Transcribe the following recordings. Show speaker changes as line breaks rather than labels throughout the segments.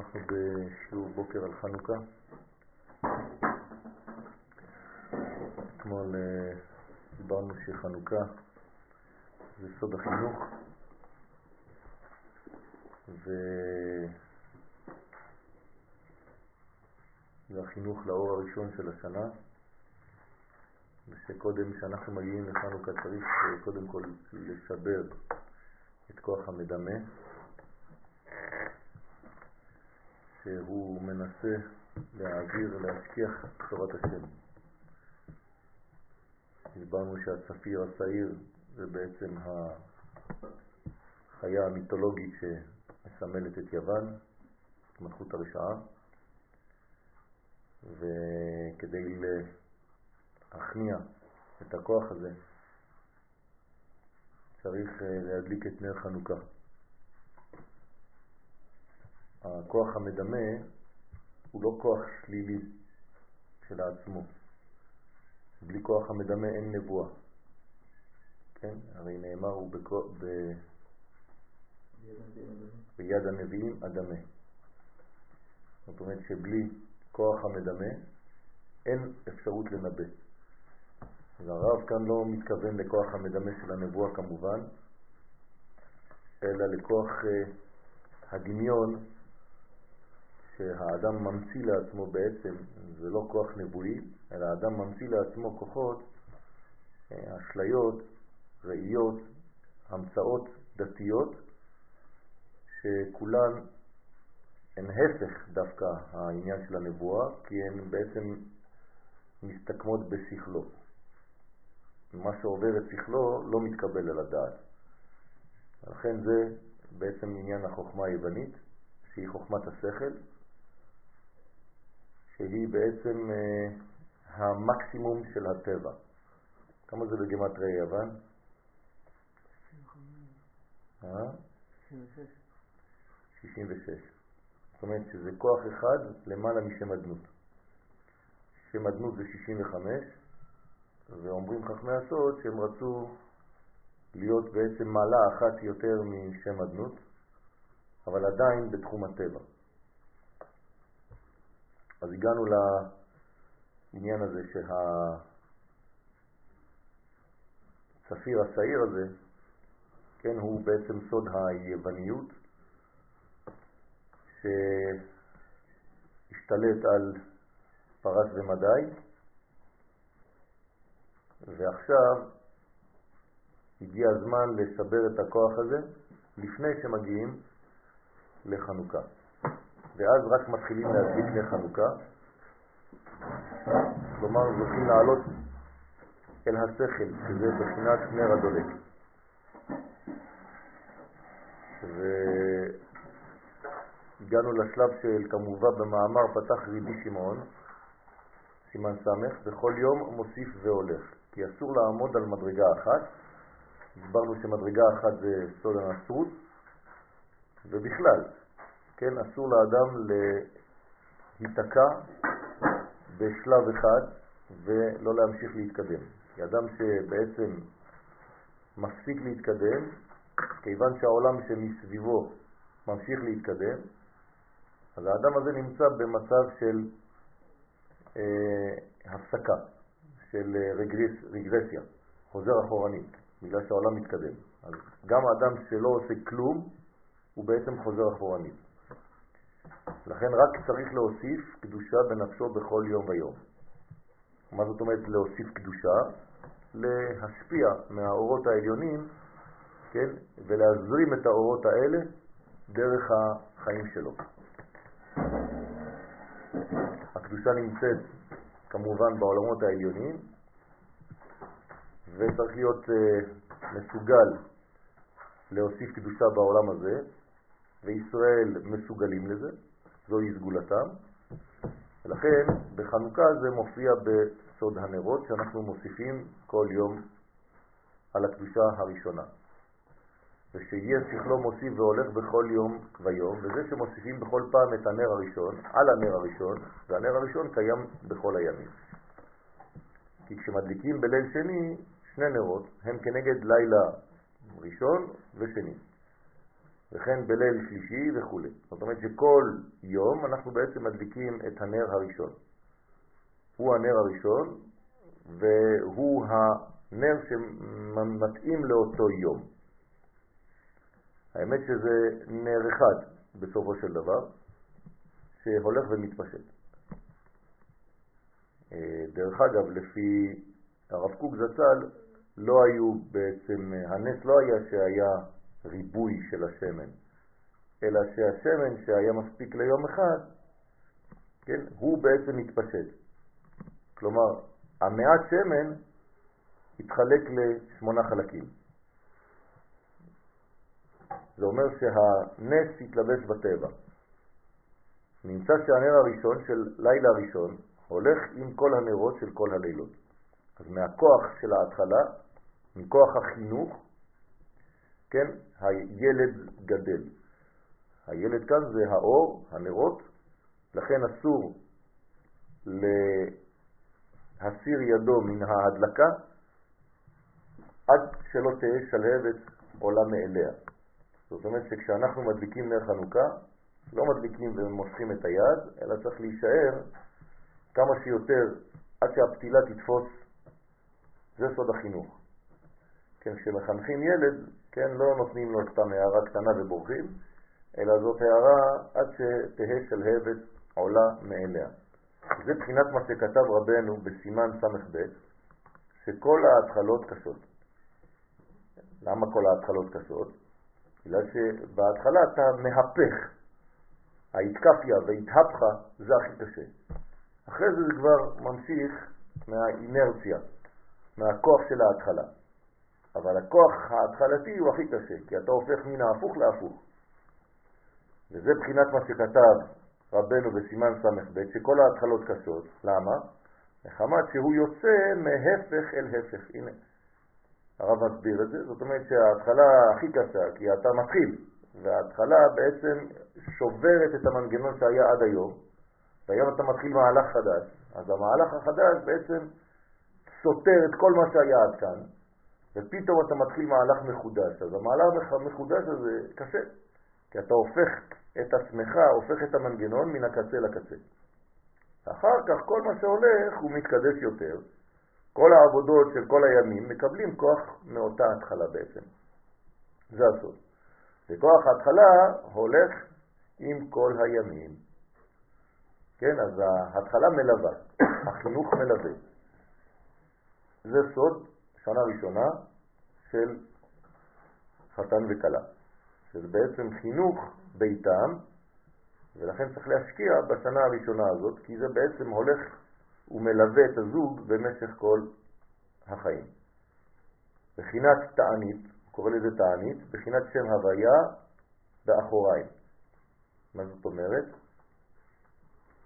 אנחנו בשיעור בוקר על חנוכה. אתמול אה, דיברנו שחנוכה זה סוד החינוך, וזה החינוך לאור הראשון של השנה, ושקודם שאנחנו מגיעים לחנוכה צריך אה, קודם כל לסבר את כוח המדמה. שהוא מנסה להעביר, להשכיח תורת השם. הסברנו שהצפיר השעיר זה בעצם החיה המיתולוגית שמסמלת את יוון, מלכות הרשעה, וכדי להכניע את הכוח הזה צריך להדליק את נר חנוכה. הכוח המדמה הוא לא כוח שלילי של עצמו. בלי כוח המדמה אין נבואה. כן? הרי נאמר הוא בכוח. ביד הנביאים אדמה. זאת אומרת שבלי כוח המדמה אין אפשרות לנבא. אז הרב כאן לא מתכוון לכוח המדמה של הנבואה כמובן, אלא לכוח uh, הדמיון שהאדם ממציא לעצמו בעצם, זה לא כוח נבואי, אלא האדם ממציא לעצמו כוחות, אה, אשליות, ראיות, המצאות דתיות, שכולן הן הפך דווקא העניין של הנבואה, כי הן בעצם מסתכמות בשכלו. מה שעובר את שכלו לא מתקבל על הדעת. לכן זה בעצם עניין החוכמה היוונית, שהיא חוכמת השכל, שהיא בעצם אה, המקסימום של הטבע. כמה זה בגמטרי יוון? 66. 66. זאת אומרת שזה כוח אחד למעלה משם אדנות. שם אדנות זה 65, ואומרים חכמי הסוד שהם רצו להיות בעצם מעלה אחת יותר משם אדנות, אבל עדיין בתחום הטבע. אז הגענו לעניין הזה שהצפיר השעיר הזה, כן, הוא בעצם סוד היווניות שהשתלט על פרס ומדי ועכשיו הגיע הזמן לסבר את הכוח הזה לפני שמגיעים לחנוכה. ואז רק מתחילים להדליק חנוכה, כלומר זוכים לעלות אל השכל, שזה בחינת נר הדולק. והגענו לשלב של כמובן במאמר פתח ריבי שמעון, סימן סמך, בכל יום מוסיף והולך, כי אסור לעמוד על מדרגה אחת. הסברנו שמדרגה אחת זה סוד הנצרות, ובכלל, כן, אסור לאדם להיתקע בשלב אחד ולא להמשיך להתקדם. כי אדם שבעצם מפסיק להתקדם, כיוון שהעולם שמסביבו ממשיך להתקדם, אז האדם הזה נמצא במצב של אה, הפסקה, של אה, רגרס, רגרסיה, חוזר אחורנית, בגלל שהעולם מתקדם. אז גם האדם שלא עושה כלום, הוא בעצם חוזר אחורנית. לכן רק צריך להוסיף קדושה בנפשו בכל יום ויום. מה זאת אומרת להוסיף קדושה? להשפיע מהאורות העליונים, כן, ולהזרים את האורות האלה דרך החיים שלו. הקדושה נמצאת כמובן בעולמות העליונים, וצריך להיות uh, מסוגל להוסיף קדושה בעולם הזה, וישראל מסוגלים לזה, זוהי סגולתם, ולכן בחנוכה זה מופיע בסוד הנרות שאנחנו מוסיפים כל יום על הקדושה הראשונה. ושיהיה שכלו מוסיף והולך בכל יום ויום, וזה שמוסיפים בכל פעם את הנר הראשון, על הנר הראשון, והנר הראשון קיים בכל הימים. כי כשמדליקים בליל שני, שני נרות הם כנגד לילה ראשון ושני. וכן בליל שלישי וכו'. זאת אומרת שכל יום אנחנו בעצם מדליקים את הנר הראשון. הוא הנר הראשון והוא הנר שמתאים לאותו יום. האמת שזה נר אחד בסופו של דבר, שהולך ומתפשט. אה, דרך אגב, לפי הרב קוק זצ"ל, לא היו בעצם, הנס לא היה שהיה ריבוי של השמן, אלא שהשמן שהיה מספיק ליום אחד, כן, הוא בעצם מתפשט. כלומר, המעט שמן התחלק לשמונה חלקים. זה אומר שהנס התלבש בטבע. נמצא שהנר הראשון של לילה ראשון הולך עם כל הנרות של כל הלילות. אז מהכוח של ההתחלה, מכוח החינוך, כן, הילד גדל. הילד כאן זה האור, הנרות, לכן אסור להסיר ידו מן ההדלקה עד שלא תהיה שלהבת עולה מאליה. זאת אומרת שכשאנחנו מדליקים נר חנוכה, לא מדליקים ומושכים את היד, אלא צריך להישאר כמה שיותר עד שהפתילה תתפוס. זה סוד החינוך. כן, כשמחנכים ילד, כן, לא נותנים לו סתם הערה קטנה ובורחים, אלא זאת הערה עד שתהא שלהבת עולה מאליה. זה בחינת מה שכתב רבנו בסימן ס"ב, שכל ההתחלות קשות. למה כל ההתחלות קשות? בגלל שבהתחלה אתה מהפך. ההתקפיה וההתהפכה זה הכי קשה. אחרי זה זה כבר ממשיך מהאינרציה, מהכוח של ההתחלה. אבל הכוח ההתחלתי הוא הכי קשה, כי אתה הופך מן ההפוך להפוך. וזה בחינת מה שכתב רבנו בסימן ס"ב, שכל ההתחלות קשות. למה? מחמת שהוא יוצא מהפך אל הפך. הנה, הרב מסביר את זה. זאת אומרת שההתחלה הכי קשה, כי אתה מתחיל, וההתחלה בעצם שוברת את המנגנון שהיה עד היום, והיום אתה מתחיל מהלך חדש. אז המהלך החדש בעצם סותר את כל מה שהיה עד כאן, ופתאום אתה מתחיל מהלך מחודש. אז המהלך המחודש הזה קשה, כי אתה הופך את עצמך, הופך את המנגנון מן הקצה לקצה. אחר כך כל מה שהולך הוא מתקדש יותר. כל העבודות של כל הימים מקבלים כוח מאותה התחלה בעצם. זה הסוד. וכוח ההתחלה הולך עם כל הימים. כן, אז ההתחלה מלווה, החינוך מלווה. זה סוד שנה ראשונה של חתן וכלה, שזה בעצם חינוך ביתם, ולכן צריך להשקיע בשנה הראשונה הזאת, כי זה בעצם הולך ומלווה את הזוג במשך כל החיים. בחינת תענית, קורא לזה תענית, בחינת שם הוויה באחוריים. מה זאת אומרת?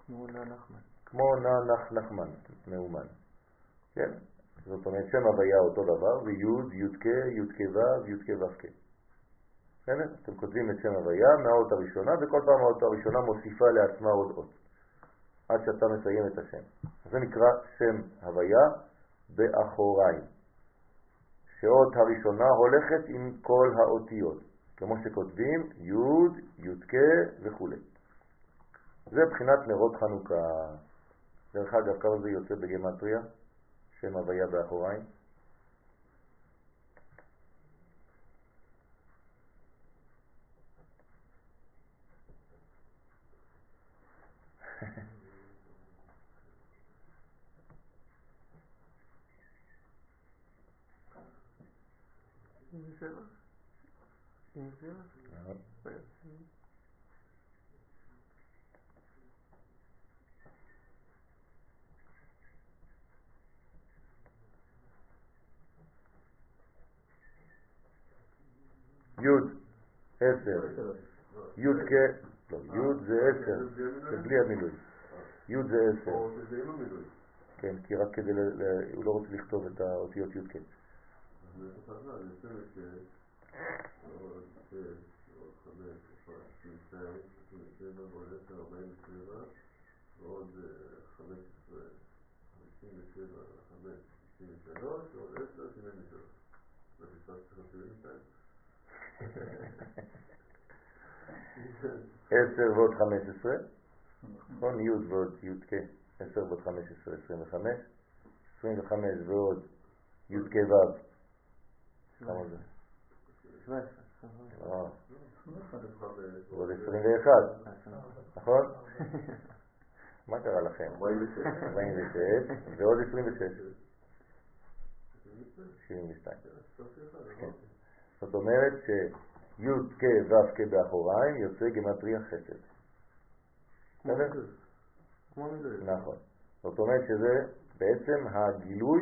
כמו נע נחמן.
כמו נח נחמן, מאומן. כן? זאת אומרת שם הוויה אותו דבר, ויוד, יודקה, יודקה ו', יודקה ו"ק. בסדר? אתם כותבים את שם הוויה מהאות הראשונה, וכל פעם האות הראשונה מוסיפה לעצמה עוד אות, עד שאתה מסיים את השם. זה נקרא שם הוויה באחוריים. שאות הראשונה הולכת עם כל האותיות, כמו שכותבים י', י"ק וכו'. זה בחינת נרות חנוכה. דרך אגב, כמה זה יוצא בגמטריה? שם הוויה באחוריים? י' עשר, י' כ... לא, י' זה עשר, זה בלי המילוי. י' זה עשר. כן, כי רק כדי, הוא לא רוצה לכתוב את האותיות י' כ.
ועוד 15, 57, 5, 63, ועוד 10, 73. לא פספסתי לך 72?
10 ועוד 15, נכון? י' ועוד י' כ', 10 ועוד 15, 25, 25 ועוד י' כ' ו', כמה זה?
17.
לא, ועוד 21, נכון? מה קרה לכם?
46.
46 ועוד 26, 72. זאת אומרת שי' כ' ו' כ' באחוריים יוצא גמטריה חסד. נכון. זאת אומרת שזה בעצם הגילוי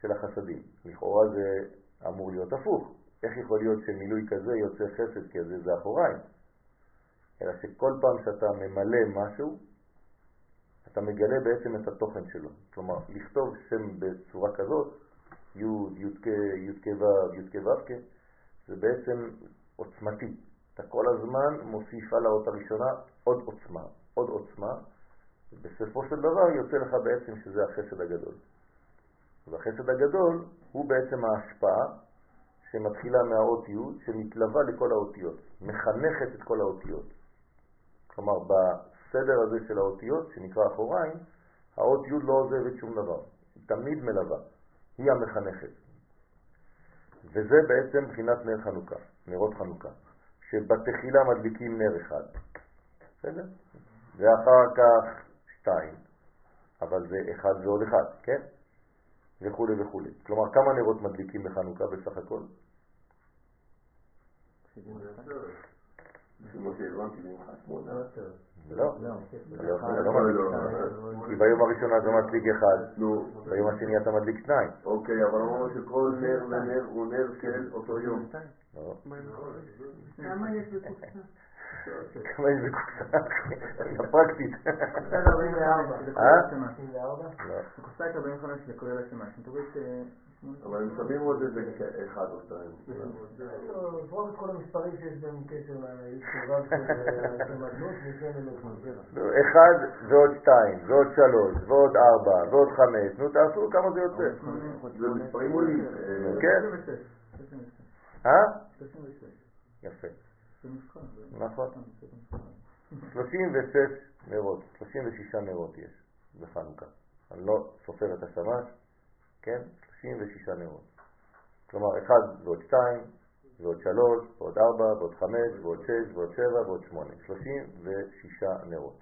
של החסדים. לכאורה זה אמור להיות הפוך. איך יכול להיות שמילוי כזה יוצא חסד כזה זה אחוריים? אלא שכל פעם שאתה ממלא משהו, אתה מגלה בעצם את התוכן שלו. כלומר, לכתוב שם בצורה כזאת, י', י' י' ו', י' כ' ו' זה בעצם עוצמתי. אתה כל הזמן מוסיף על האות הראשונה עוד עוצמה, עוד עוצמה, ובסופו של דבר יוצא לך בעצם שזה החסד הגדול. והחסד הגדול הוא בעצם ההשפעה שמתחילה מהאות י' שמתלווה לכל האותיות, מחנכת את כל האותיות. כלומר, בסדר הזה של האותיות, שנקרא אחוריים, האות י' לא עוזבת שום דבר, היא תמיד מלווה, היא המחנכת. וזה בעצם בחינת נר חנוכה, נרות חנוכה, שבתחילה מדליקים נר אחד, בסדר? ואחר כך שתיים, אבל זה אחד ועוד אחד, כן? וכו' וכו'. כלומר, כמה נרות מדליקים בחנוכה בסך הכל?
ממך, שמונה.
לא,
לא,
לא, לא מדליק
לא,
כי ביום הראשון אתה מדליק אחד, ביום השני אתה מדליק שניים.
אוקיי, אבל אמרנו שכל נר ונר הוא נר של אותו יום.
לא.
כמה יש בקופסה?
כמה יש בקופסה? אתה פרקטית.
קופסה 44.
אה?
44?
לא.
קופסה 45 לכולל.
אבל הם שמים עוד איזה אחד או שתיים.
זרוק את כל המספרים שיש בהם קשר לישיבה של מדלות
אחד ועוד שתיים, ועוד שלוש, ועוד ארבע, ועוד חמש, נו תעשו כמה זה יוצא.
זה מספרים עולים. אה,
כן.
36. 36.
אה?
36.
יפה. נכון.
זה מבחן.
36 נרות, 36 נרות יש בחנוכה. אני לא סופר את השמש, כן? 36 נרות. כלומר, 1 ועוד 2, ועוד 3, ועוד 4, ועוד 5, ועוד 6, ועוד 7, ועוד 8. 36 נרות.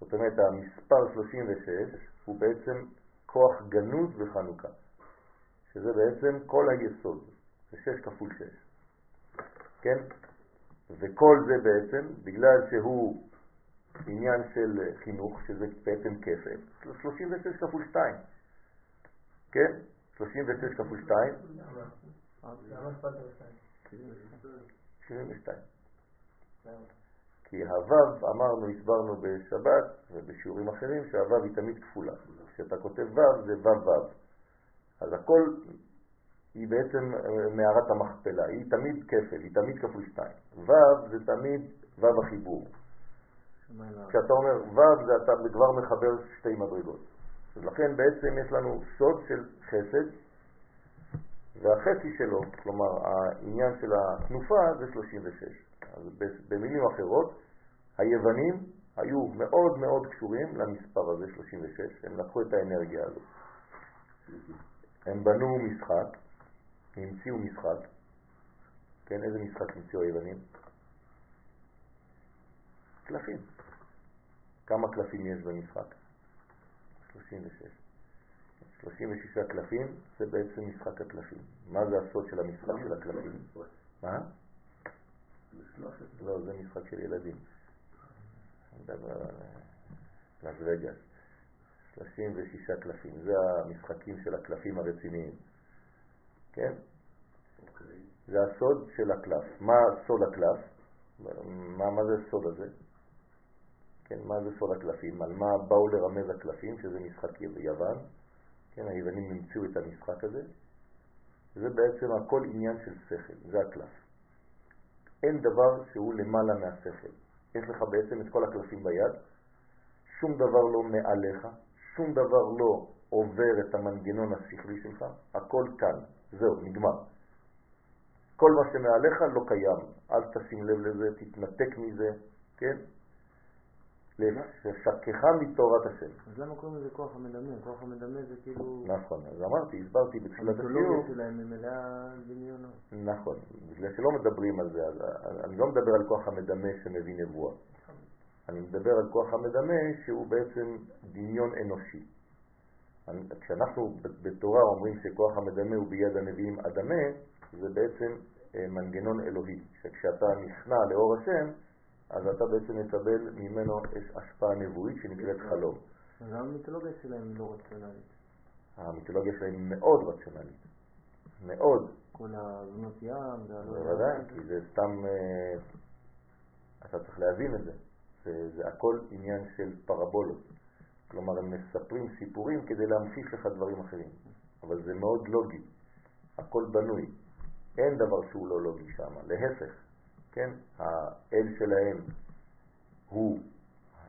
זאת אומרת, המספר 36 הוא בעצם כוח גנוז בחנוכה, שזה בעצם כל היסוד. זה 6 כפול 6. כן? וכל זה בעצם, בגלל שהוא עניין של חינוך, שזה בעצם כפל, 36 כפול 2. כן? 36 כפול 2,
למה אכפת לך?
72. כי הוו, אמרנו, הסברנו בשבת ובשיעורים אחרים, שהוו היא תמיד כפולה. כשאתה כותב וו זה וו וו. אז הכל היא בעצם אה, מערת המכפלה, היא תמיד כפל, היא תמיד כפול 2. וו זה תמיד וו החיבור. כשאתה אומר וו זה אתה כבר מחבר שתי מדרגות. ולכן בעצם יש לנו סוד של חסד, והחצי שלו, כלומר העניין של התנופה זה 36. אז במילים אחרות, היוונים היו מאוד מאוד קשורים למספר הזה 36, הם לקחו את האנרגיה הזאת. הם בנו משחק, המציאו משחק, כן, איזה משחק המציאו היוונים? קלפים. כמה קלפים יש במשחק? 36. 36 קלפים זה בעצם משחק הקלפים. מה זה הסוד של המשחק של הקלפים? מה? לא, זה משחק של ילדים. אני מדבר על לס וגאס. 36 קלפים, זה המשחקים של הקלפים הרציניים. כן? זה הסוד של הקלף. מה סוד הקלף? מה, מה זה הסוד הזה? כן, מה זה סוד הקלפים? על מה באו לרמז הקלפים, שזה משחק יוון. כן, היוונים נמצאו את המשחק הזה. זה בעצם הכל עניין של שכל, זה הקלף. אין דבר שהוא למעלה מהשכל. יש לך בעצם את כל הקלפים ביד, שום דבר לא מעליך, שום דבר לא עובר את המנגנון השכלי שלך, הכל כאן, זהו, נגמר. כל מה שמעליך לא קיים. אל תשים לב לזה, תתנתק מזה, כן? לשקך מתורת השם.
אז למה קוראים לזה כוח המדמה? כוח המדמה זה כאילו...
נכון, אז אמרתי, הסברתי בתחילת השיעור.
המיתולוגיה שלהם היא מלאה דמיונות.
נכון, בגלל שלא מדברים על זה, אז אני לא מדבר על כוח המדמה שמביא נבואה. אני מדבר על כוח המדמה שהוא בעצם דמיון אנושי. כשאנחנו בתורה אומרים שכוח המדמה הוא ביד הנביאים אדמה, זה בעצם אה, מנגנון אלוהי, שכשאתה נכנע לאור השם, אז אתה בעצם מקבל ממנו השפעה נבואית שנקראת חלום.
אז המיתולוגיה שלהם לא רציונלית.
המיתולוגיה שלהם מאוד רציונלית. מאוד.
כל הזנות ים
בוודאי, כי זה סתם... אה, אתה צריך להבין את זה. זה, זה הכל עניין של פרבולות. כלומר, הם מספרים סיפורים כדי להמחיש לך דברים אחרים. אבל זה מאוד לוגי. הכל בנוי. אין דבר שהוא לא לוגי שם. להפך, כן? האל שלהם הוא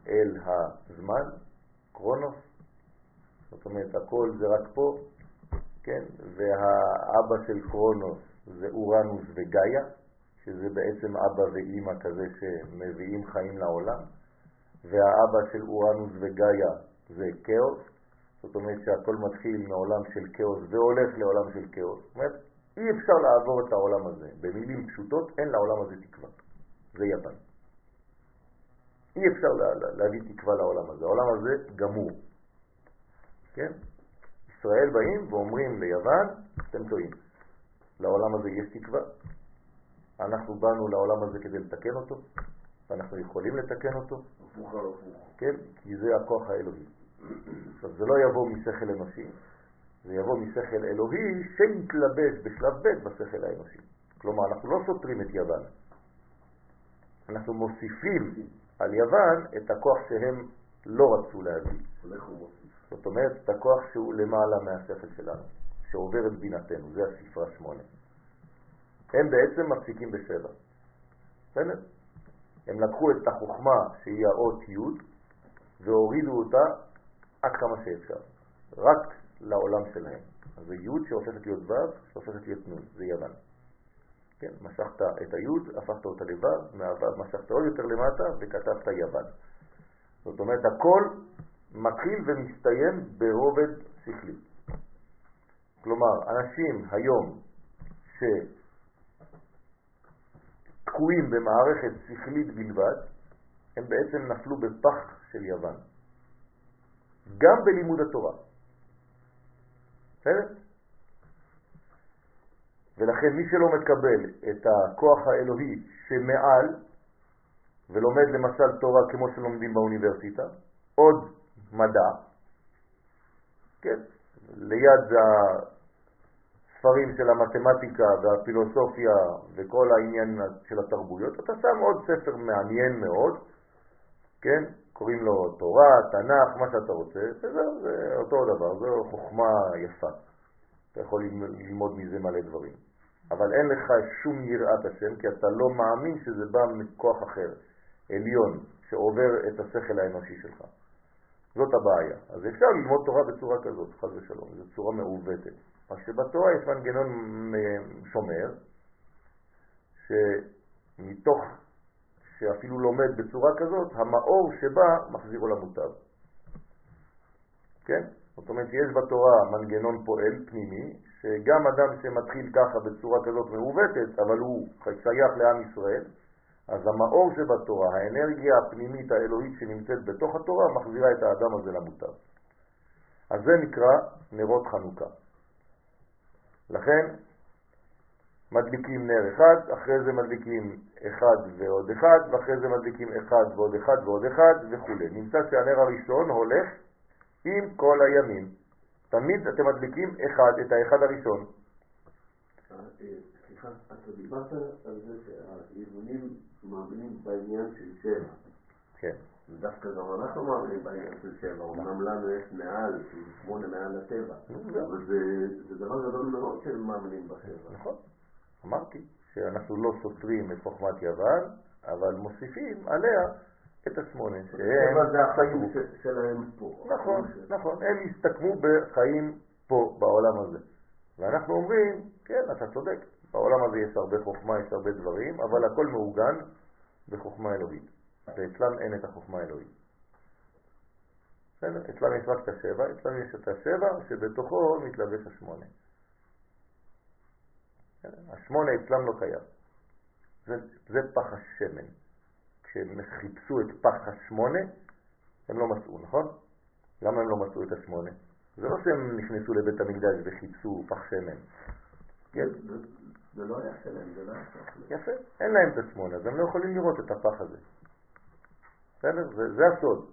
אל הזמן, קרונוס, זאת אומרת הכל זה רק פה, כן? והאבא של קרונוס זה אורנוס וגאיה, שזה בעצם אבא ואימא כזה שמביאים חיים לעולם, והאבא של אורנוס וגאיה זה כאוס, זאת אומרת שהכל מתחיל מעולם של כאוס והולך לעולם של כאוס. זאת אומרת, אי אפשר לעבור את העולם הזה. במילים פשוטות, אין לעולם הזה תקווה. זה יוון. אי אפשר לה, לה, להביא תקווה לעולם הזה. העולם הזה גמור. כן? ישראל באים ואומרים ליוון, אתם טועים. לעולם הזה יש תקווה. אנחנו באנו לעולם הזה כדי לתקן אותו, ואנחנו יכולים לתקן אותו. כן? כי זה הכוח האלוהי. עכשיו, זה לא יבוא משכל אנושי, זה יבוא משכל אלוהי שיתלבש בשלב ב' בשכל האנושי. כלומר, אנחנו לא סותרים את יוון. אנחנו מוסיפים על יוון את הכוח שהם לא רצו להביא. זאת אומרת, את הכוח שהוא למעלה מהשכל שלנו, שעובר את בינתנו, זה הספרה שמונה. הם בעצם מפסיקים בשבע. בסדר? הם לקחו את החוכמה שהיא האות י' והורידו אותה עד כמה שאפשר. רק לעולם שלהם. אז זה י' שהופכת להיות ו', שהופכת להיות נ', זה יוון. כן, משכת את הי', הפכת אותה לו', מהו' משכת עוד יותר למטה וכתבת יוון. זאת אומרת, הכל מתחיל ומסתיים ברובד שכלי. כלומר, אנשים היום שתקועים במערכת שכלית בלבד, הם בעצם נפלו בפח של יוון. גם בלימוד התורה. בסדר? ולכן מי שלא מקבל את הכוח האלוהי שמעל ולומד למשל תורה כמו שלומדים באוניברסיטה, עוד מדע, כן, ליד הספרים של המתמטיקה והפילוסופיה וכל העניין של התרבויות, אתה שם עוד ספר מעניין מאוד, כן, קוראים לו תורה, תנ"ך, מה שאתה רוצה, וזהו, זה אותו דבר, זו חוכמה יפה. אתה יכול ללמוד מזה מלא דברים. אבל אין לך שום יראת השם, כי אתה לא מאמין שזה בא מכוח אחר, עליון, שעובר את השכל האנושי שלך. זאת הבעיה. אז אפשר ללמוד תורה בצורה כזאת, חד ושלום, זו צורה מעוותת. רק שבתורה יש מנגנון שומר, שמתוך שאפילו לומד בצורה כזאת, המאור שבא מחזירו למוטב. כן? זאת אומרת שיש בתורה מנגנון פועל פנימי, שגם אדם שמתחיל ככה בצורה כזאת מעוותת, אבל הוא שייך לעם ישראל, אז המאור שבתורה, האנרגיה הפנימית האלוהית שנמצאת בתוך התורה, מחזירה את האדם הזה למוטב. אז זה נקרא נרות חנוכה. לכן מדליקים נר אחד, אחרי זה מדליקים אחד ועוד אחד, ואחרי זה מדליקים אחד ועוד אחד ועוד אחד וכו'. נמצא שהנר הראשון הולך עם כל הימים. תמיד אתם מדליקים אחד, את האחד הראשון.
סליחה, אתה דיברת על זה שהארגונים מאמינים בעניין של שבע.
כן.
דווקא גם אנחנו מאמינים בעניין של שבע, אומנם לנו יש מעל, שמונה מעל הטבע, אבל זה דבר גדול מאוד שהם מאמינים בשבע.
נכון. אמרתי שאנחנו לא סותרים את חוכמת יוון, אבל מוסיפים עליה את השמונה,
שהם... זה החיים שלהם פה.
נכון, נכון, הם הסתכמו בחיים פה, בעולם הזה. ואנחנו אומרים, כן, אתה צודק, בעולם הזה יש הרבה חוכמה, יש הרבה דברים, אבל הכל מעוגן בחוכמה אלוהית. ואצלם אין את החוכמה האלוהית. אצלם יש רק את השבע, אצלם יש את השבע שבתוכו מתלבש השמונה. השמונה אצלם לא קיים. זה, זה פח השמן. כשהם חיפשו את פח השמונה, הם לא מצאו, נכון? למה הם לא מצאו את השמונה? זה לא שהם נכנסו לבית המקדש וחיפשו פח שמן.
כן? זה לא היה שלם, זה לא היה שלם.
יפה, אין להם את השמונה, אז הם לא יכולים לראות את הפח הזה. בסדר? זה, זה הסוד.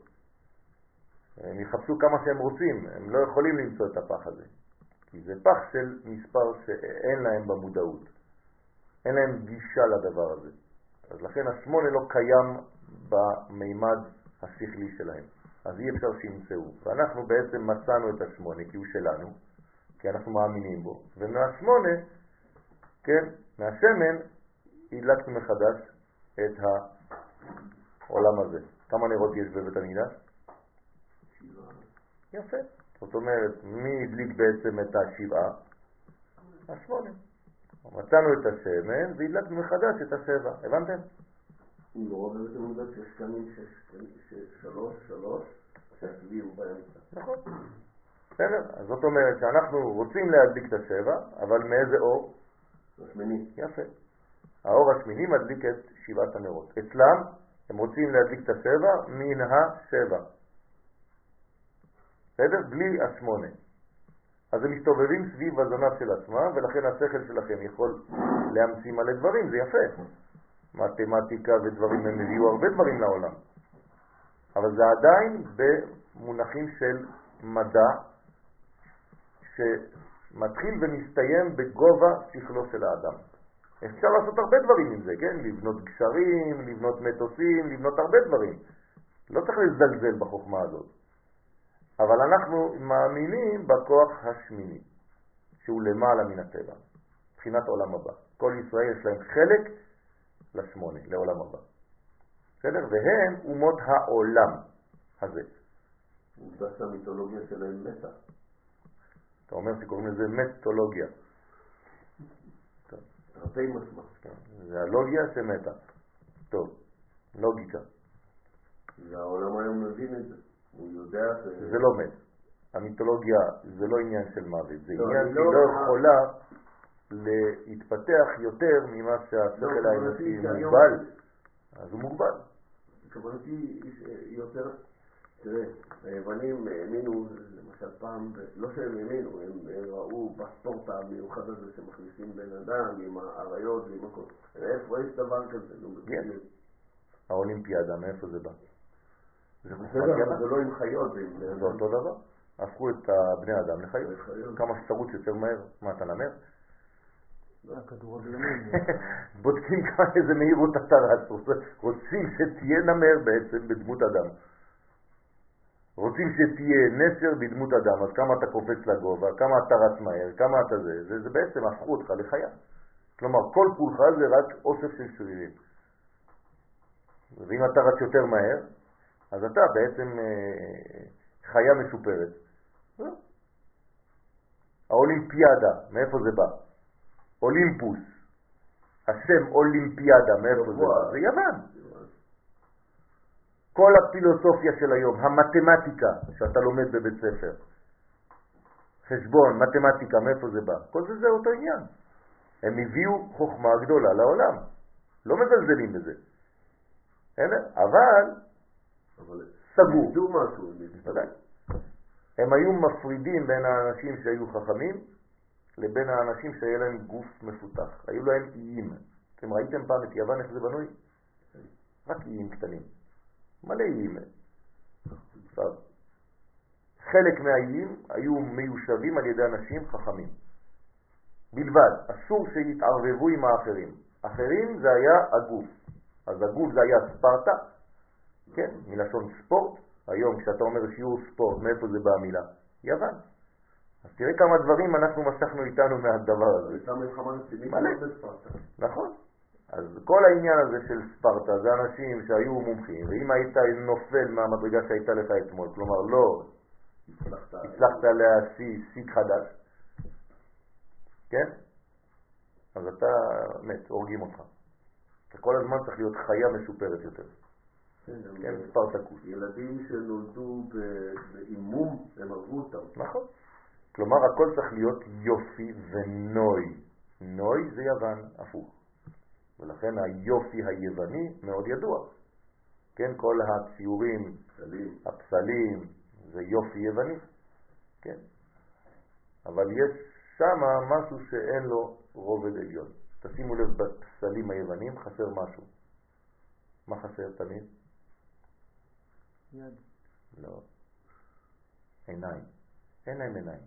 הם יחפשו כמה שהם רוצים, הם לא יכולים למצוא את הפח הזה. כי זה פח של מספר שאין להם במודעות. אין להם גישה לדבר הזה. אז לכן השמונה לא קיים במימד השכלי שלהם. אז אי אפשר שימצאו. ואנחנו בעצם מצאנו את השמונה, כי הוא שלנו, כי אנחנו מאמינים בו. ומהשמונה, כן, מהשמן, הדלקנו מחדש את העולם הזה. כמה נרות יש בבית המקדש? יפה. זאת אומרת, מי הדליק בעצם את השבעה? השמונה. מצאנו את השמן והדלקנו מחדש את השבע. הבנתם?
לא, בבית המקדש יש שנים שלוש, שלוש, שהשביעי הוא באמצע.
נכון. בסדר? אז זאת אומרת שאנחנו רוצים להדליק את השבע, אבל מאיזה אור?
השמיני.
יפה. האור השמיני מדליק את שבעת הנרות. אצלם הם רוצים להדליק את השבע מן השבע. בסדר? בלי השמונה. אז הם מסתובבים סביב הזנב של עצמם, ולכן השכל שלכם יכול להמציא מלא דברים, זה יפה. מתמטיקה ודברים, הם הביאו הרבה דברים לעולם. אבל זה עדיין במונחים של מדע שמתחיל ומסתיים בגובה שכלו של האדם. אפשר לעשות הרבה דברים עם זה, כן? לבנות גשרים, לבנות מטוסים, לבנות הרבה דברים. לא צריך לזלזל בחוכמה הזאת. אבל אנחנו מאמינים בכוח השמיני, שהוא למעלה מן הטבע, מבחינת עולם הבא. כל ישראל יש להם חלק לשמונה, לעולם הבא. בסדר? והם אומות העולם הזה.
עובדה שהמיתולוגיה שלהם מתה.
אתה אומר שקוראים לזה מתולוגיה.
תרתי משמע.
זה הלוגיה שמתה. טוב, לוגיקה.
והעולם היום מבין את זה. הוא יודע ש...
זה לא מת. המיתולוגיה זה לא עניין של מוות, זה
לא,
עניין
אני
שהיא
לא-
לא יכולה להתפתח יותר ממה שהשכל
לא,
האנושי מוגבל, אז הוא מוגבל.
כוונתי היא יותר, תראה, היוונים האמינו, למשל פעם, לא שהם האמינו, הם ראו בספורט המיוחד הזה שמכניסים בן אדם עם האריות ועם הכל. איפה יש דבר כזה? כאילו,
האולימפיאדה, מאיפה זה בא? זה
בסדר. זה לא עם חיות, זה בני אדם.
אותו דבר. הפכו את הבני אדם לחיות. כמה שתרוץ יותר מהר. מה, אתה נמר? בודקים כמה איזה מהירות אתה רץ. רוצים שתהיה נמר בעצם בדמות אדם. רוצים שתהיה נסר בדמות אדם, אז כמה אתה קופץ לגובה, כמה אתה רץ מהר, כמה אתה זה, זה, זה בעצם הפכו אותך לחיה. כלומר, כל פולך זה רק אוסף של שרירים. ואם אתה רץ יותר מהר, אז אתה בעצם אה, חיה משופרת. אה? האולימפיאדה, מאיפה זה בא? אולימפוס. השם אולימפיאדה, מאיפה זה בא? זה יוון. כל הפילוסופיה של היום, המתמטיקה שאתה לומד בבית ספר, חשבון, מתמטיקה, מאיפה זה בא? כל זה זה אותו עניין. הם הביאו חוכמה גדולה לעולם. לא מזלזלים בזה. אבל
אבל
סגור.
ידעו משהו.
בוודאי. הם היו מפרידים בין האנשים שהיו חכמים לבין האנשים שהיה להם גוף מפותח. היו להם איים. אתם ראיתם פעם את יוון, איך זה בנוי? רק איים קטנים. מלא איים. חלק מהאיים היו מיושבים על ידי אנשים חכמים. בלבד, אסור שיתערבבו עם האחרים. אחרים זה היה הגוף. אז הגוף זה היה ספרטה, כן, מלשון ספורט. היום כשאתה אומר שיעור ספורט, מאיפה זה בא המילה? יוון. אז תראה כמה דברים אנחנו משכנו איתנו מהדבר הזה.
הייתה מלחמה רצינית בספרטה.
נכון. אז כל העניין הזה של ספרטה זה אנשים שהיו מומחים, ואם היית נופל מהמדרגה שהייתה לך אתמול, כלומר לא
הצלחת.
הצלחת להשיא שיג חדש, כן? אז אתה מת, הורגים אותך. אתה כל הזמן צריך להיות חיה משופרת יותר.
כן,
ספרטקוס.
ילדים שנולדו ב- באימום, הם הרגו אותם.
נכון. כלומר, הכל צריך להיות יופי ונוי. נוי זה יוון, הפוך. ולכן היופי היווני מאוד ידוע. כן, כל הציורים,
סלים.
הפסלים, זה יופי יווני. כן. אבל יש שמה משהו שאין לו רובד עליון. תשימו לב בפסלים היוונים, חסר משהו. מה חסר תמיד?
יד.
לא. עיניים. אין להם עיניים.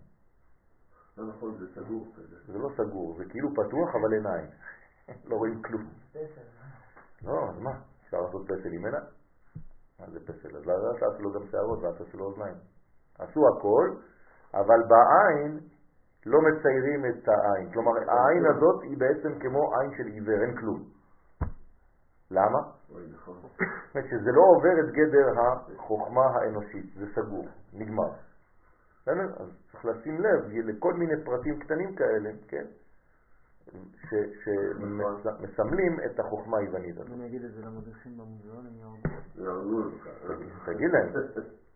לא נכון, זה סגור כזה.
זה לא סגור, זה כאילו פתוח אבל עיניים. לא רואים כלום. לא, אז מה? אפשר לעשות פסל עם עיניים. מה זה פסל? אז לא עשו לו גם שערות ועשו לו אוזניים. עשו הכל, אבל בעין לא מציירים את העין. כלומר, העין הזאת היא בעצם כמו עין של עיוור, אין כלום. למה?
נכון.
זאת אומרת שזה לא עובר את גדר החוכמה האנושית, זה סגור, נגמר. בסדר? אז צריך לשים לב לכל מיני פרטים קטנים כאלה, כן? שמסמלים את החוכמה היוונית הזאת.
אני אגיד את זה למדריכים במוזיאון, הם
לך.
תגיד להם,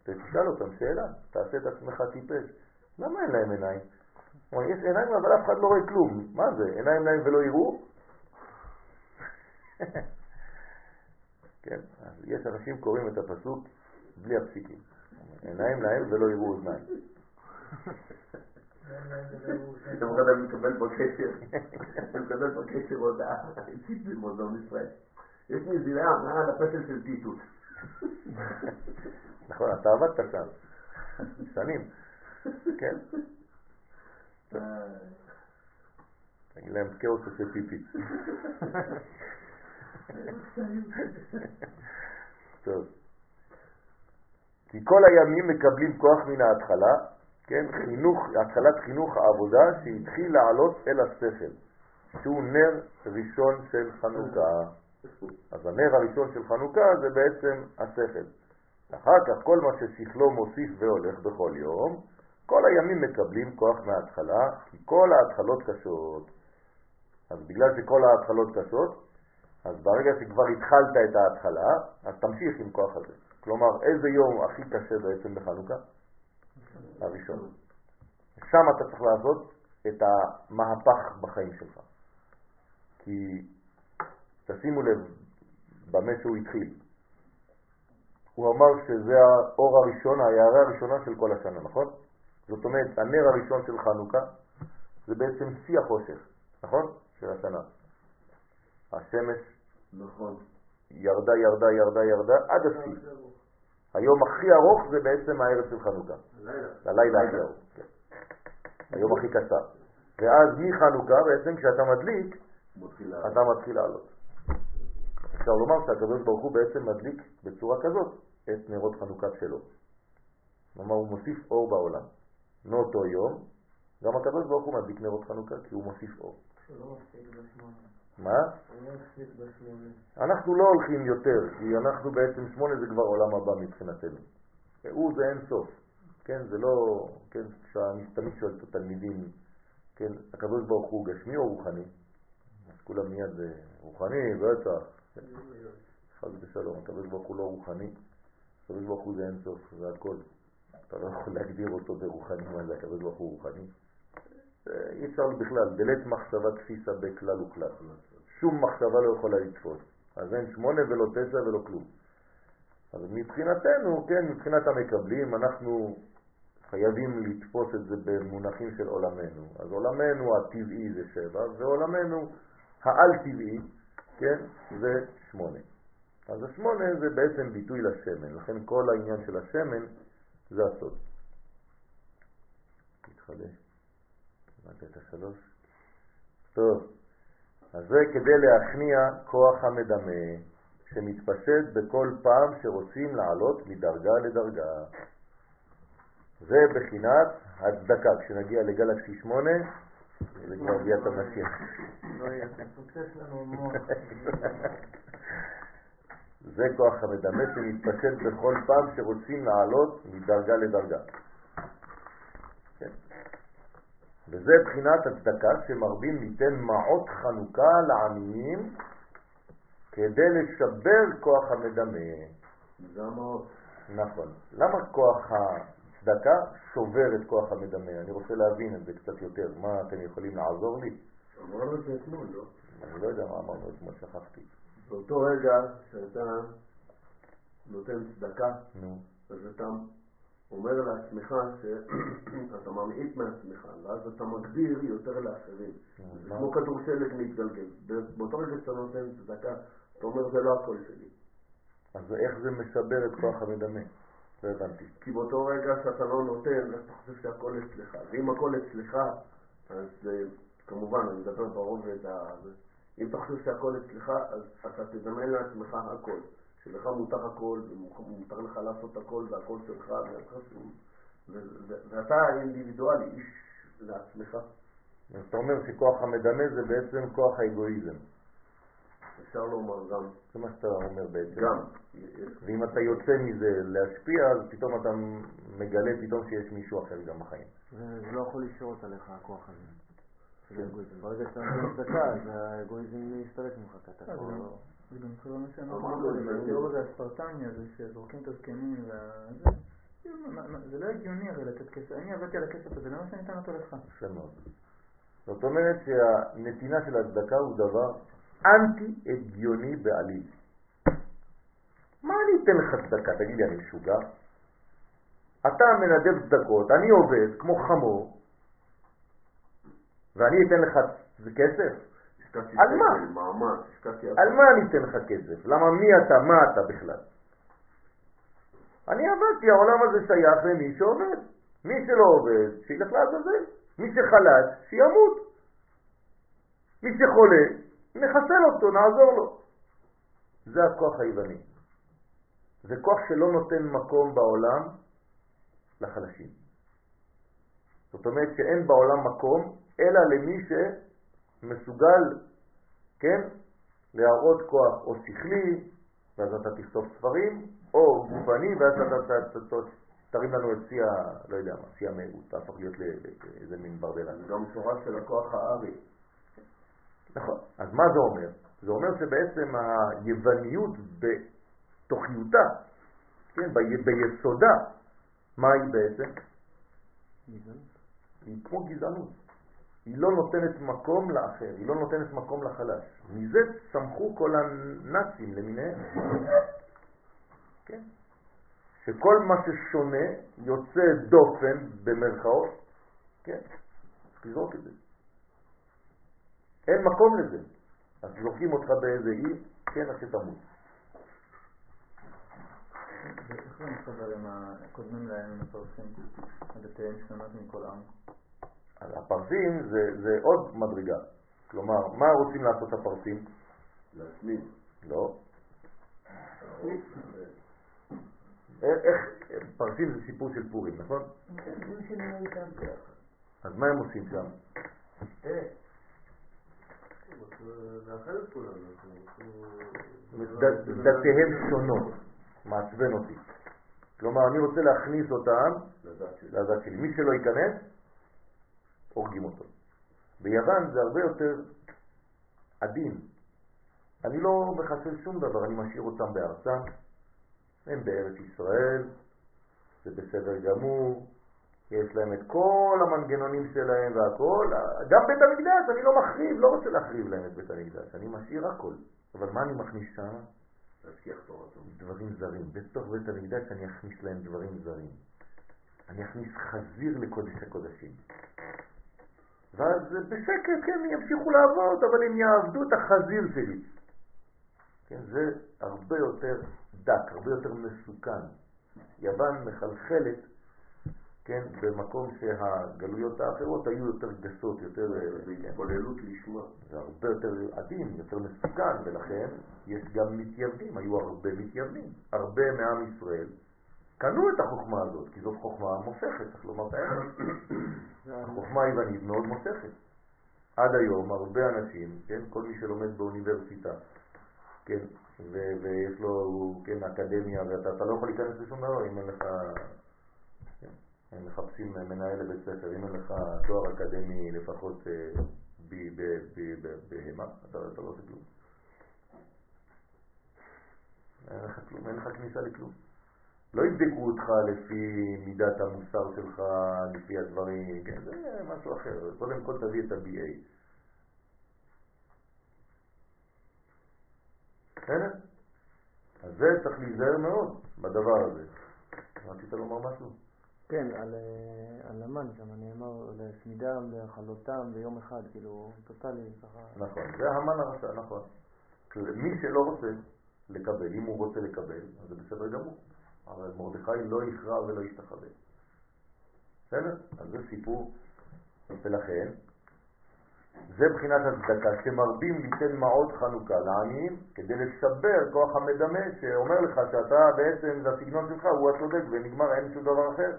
תשאל אותם שאלה, תעשה את עצמך טיפש. למה אין להם עיניים? כלומר, יש עיניים אבל אף אחד לא רואה כלום. מה זה? עיניים להם ולא יראו? כן, אז יש אנשים קוראים את הפסוק בלי הפסיקים. עיניים להם ולא יראו אוזניים.
יום אחד אני מקבל בקשר, אני מקבל בקשר הודעה אישית במוזיאון ישראל. יש נזילה מעל הפסל של טיטוס.
נכון, אתה עבדת שם. שנים. כן. תגיד להם, כאוס עושה פיפי. טוב. כי כל הימים מקבלים כוח מן ההתחלה, כן, חינוך, התחלת חינוך העבודה שהתחיל לעלות אל השכל, שהוא נר ראשון של חנוכה. אז הנר הראשון של חנוכה זה בעצם השכל. אחר כך כל מה ששכלו מוסיף והולך בכל יום, כל הימים מקבלים כוח מההתחלה, כי כל ההתחלות קשות. אז בגלל שכל ההתחלות קשות, אז ברגע שכבר התחלת את ההתחלה, אז תמשיך עם כוח הזה. כלומר, איזה יום הכי קשה בעצם בחנוכה? הראשון. שם אתה צריך לעשות את המהפך בחיים שלך. כי תשימו לב במה שהוא התחיל. הוא אמר שזה האור הראשון, ההערה הראשונה של כל השנה, נכון? זאת אומרת, הנר הראשון של חנוכה זה בעצם שיא החושך, נכון? של השנה. השמש
נכון.
ירדה, ירדה, ירדה, ירדה, עד השיא. היום הכי ארוך זה בעצם הערב של חנוכה.
הלילה.
הלילה הכי ארוך. כן. היום הכי קצר. ואז מחנוכה בעצם כשאתה מדליק. אתה מתחיל לעלות. אפשר לומר שהקדוש ברוך הוא בעצם מדליק בצורה כזאת את נרות חנוכה שלו. כלומר הוא מוסיף אור בעולם. מאותו יום, גם הקדוש ברוך הוא מדליק נרות חנוכה כי הוא מוסיף אור. מה? אנחנו לא הולכים יותר, כי אנחנו בעצם שמונה זה כבר עולם הבא מבחינתנו. הוא זה אין סוף, כן? זה לא, כן, כשאני תמיד שואל את התלמידים, כן, הקדוש ברוך הוא גשמי או רוחני? אז כולם מיד אה, רוחני, בטח. חס ושלום, הקדוש ברוך הוא לא רוחני, הקדוש ברוך הוא זה אין סוף, זה הכל. אתה לא יכול להגדיר אותו ברוחני, מה זה הקדוש ברוך הוא רוחני. אה, אי אפשר בכלל, בלית מחשבה תפיסה בכלל וכלל. שום מחשבה לא יכולה לתפוס. אז אין שמונה ולא תשע ולא כלום. אז מבחינתנו, כן, מבחינת המקבלים, אנחנו חייבים לתפוס את זה במונחים של עולמנו. אז עולמנו הטבעי זה שבע, ועולמנו העל-טבעי, כן, זה שמונה. אז השמונה זה בעצם ביטוי לשמן, לכן כל העניין של השמן זה הסוד. תתחדש. קיבלת את השלוש? טוב. אז זה כדי להכניע כוח המדמה שמתפשט בכל פעם שרוצים לעלות מדרגה לדרגה. זה בחינת הצדקה. כשנגיע לגלקסי 8, זה כבר ביאת המשיח.
לנו מוח.
זה כוח המדמה שמתפשט בכל פעם שרוצים לעלות מדרגה לדרגה. כן. וזה בחינת הצדקה שמרבים ליתן מעות חנוכה לעניים כדי לשבר כוח המדמה.
זה המעות.
נכון. למה כוח הצדקה שובר את כוח המדמה? אני רוצה להבין את זה קצת יותר. מה אתם יכולים לעזור לי?
אמרנו את זה אתמול, לא?
אני לא יודע מה אמרנו אתמול, שכחתי.
באותו רגע שאתה נותן צדקה,
נו.
אז אתה אומר לעצמך שאתה ממעיט מעצמך, ואז אתה מגביר יותר לאחרים. זה
מה?
כמו כדור שלג מתגלגל. באותו רגע שאתה נותן צדקה, אתה אומר זה לא הכל שלי.
אז איך זה משבר את כוח המדמה? לא הבנתי.
כי באותו רגע שאתה לא נותן, אז אתה חושב שהכל אצלך. ואם הכל אצלך, אז אה, כמובן, אני מדבר ברובד ה... אם אתה חושב שהכל אצלך, אז אתה תדמיין לעצמך הכל. שלך מותר הכל, ומותר לך לעשות הכל, והכל שלך, ואתה- אינדיבידואלי, איש לעצמך.
אז אתה אומר שכוח המדמה זה בעצם כוח האגואיזם.
אפשר לומר גם,
זה מה שאתה אומר בעצם.
גם.
ואם אתה יוצא מזה להשפיע, אז פתאום אתה מגלה פתאום שיש מישהו אחר גם בחיים.
זה לא יכול לשרות עליך הכוח הזה. האגואיזם. ברגע שאתה נותן צדקה, אז האגואיזם מסתלק ממך, כי אתה
אה,
כבר
זה
לא...
לא- גם כאילו מה שאמרנו
אמרנו,
קודם,
זה-
התיאור הזה הספרטני הזה שזורקים את הזקנים וזה, זה לא הגיוני הרי לתת כסף, אני עבדתי על הכסף הזה, למה שאני אתן אותו לך?
יפה מאוד. זאת אומרת שהנתינה של הצדקה הוא דבר אנטי הגיוני בעליל. מה אני אתן לך צדקה? תגיד לי, אני משוגע? אתה מנדב צדקות, אני עובד כמו חמור, ואני אתן לך כסף?
השקעתי
על מה?
שקל, מאמץ, השקעתי
על מה אני אתן לך כסף? למה מי אתה? מה אתה בכלל? אני עבדתי, העולם הזה שייך למי שעובד. מי שלא עובד, שילך לעזאזל. מי שחלש, שימות. מי שחולה, נחסל אותו, נעזור לו. זה הכוח היווני. זה כוח שלא נותן מקום בעולם לחלשים. זאת אומרת שאין בעולם מקום אלא למי שמסוגל, כן, להראות כוח או שכלי, ואז אתה תכתוב ספרים, או גופני, ואז אתה תרים לנו את שיא, ה- לא יודע מה, שיא המהירות, תהפוך להיות לאיזה מין ברדלן.
זה גם שורה של הכוח הארי.
נכון. אז מה זה אומר? זה אומר שבעצם היווניות בתוכיותה, כן, בי, ביסודה, מה היא בעצם?
גזענות.
היא כמו גזענות. היא לא נותנת מקום לאחר, היא לא נותנת מקום לחלש. מזה צמחו כל הנאצים למיניהם. כן? שכל מה ששונה יוצא דופן במרכאות, כן? צריך לזרוק את זה. אין מקום לזה. אז זורקים אותך באיזה אי, כן, אחרי תמות.
איך זה מסתדר עם הקודמים להם, עם הפרסים, הדתיהם שונות מכל עם?
הפרסים זה, זה עוד מדרגה. כלומר, מה רוצים לעשות הפרסים?
להשמיד.
לא. איך, איך, פרסים זה סיפור של פורים, נכון? אז מה הם עושים שם?
כולם.
ד- דתיהם שונות, מעצבן אותי. כלומר, אני רוצה להכניס אותם. לדת שלי. מי שלא ייכנס, הורגים אותו. ביוון זה הרבה יותר עדין. אני לא מחסל שום דבר, אני משאיר אותם בארצם. הם בארץ ישראל, זה בסדר גמור, יש להם את כל המנגנונים שלהם והכל. גם בית המקדש, אני לא מחריב, לא רוצה להחריב להם את בית המקדש, אני משאיר הכל. אבל מה אני מכניס שם? דברים זרים. בתוך בית המקדש אני אכניס להם דברים זרים. אני אכניס חזיר לקודש הקודשים. ואז בשקט, כן, ימשיכו לעבוד, אבל הם יעבדו את החזיר שלי. כן, זה הרבה יותר דק, הרבה יותר מסוכן. יוון מחלחלת, כן, במקום שהגלויות האחרות היו יותר גסות, יותר... אה,
זה
כן.
התבוללות לשמה.
זה הרבה יותר עדין, יותר מסוכן, ולכן יש גם מתייוונים, היו הרבה מתייוונים. הרבה מעם ישראל קנו את החוכמה הזאת, כי זאת חוכמה מוסכת, צריך לומר את האמת. החוכמה היוונית מאוד מוסכת. עד היום הרבה אנשים, כן, כל מי שלומד באוניברסיטה, כן, ו- ויש לו, כן, אקדמיה, ואתה אתה לא יכול להיכנס לשום דבר אם אין לך... כן. הם מחפשים מנהל לבית ספר, אם אין לך תואר אקדמי לפחות אה, בהמה, אתה לא עושה כלום. אין לך כלום, אין לך כניסה לכלום. לא יבדקו אותך לפי מידת המוסר שלך, לפי הדברים, כן, זה משהו אחר. קודם כל תביא את ה-BA. בסדר? אז זה צריך להיזהר מאוד בדבר הזה. רצית לומר משהו?
כן, על, אה, על המן שם נאמר להשמידם, להכלותם ביום אחד, כאילו, טוטאלי, ככה.
נכון, זה המן הרשע, נכון. מי שלא רוצה לקבל, אם הוא רוצה לקבל, אז זה בסדר גמור. אבל מרדכי לא יכרע ולא ישתחווה. בסדר? אז זה סיפור, ולכן, זה בחינת הצדקה, שמרבים ליתן מעות חנוכה לעניים כדי לשבר כוח המדמה שאומר לך שאתה בעצם, זה הסגנון שלך, הוא הצודק ונגמר, אין שום דבר אחר.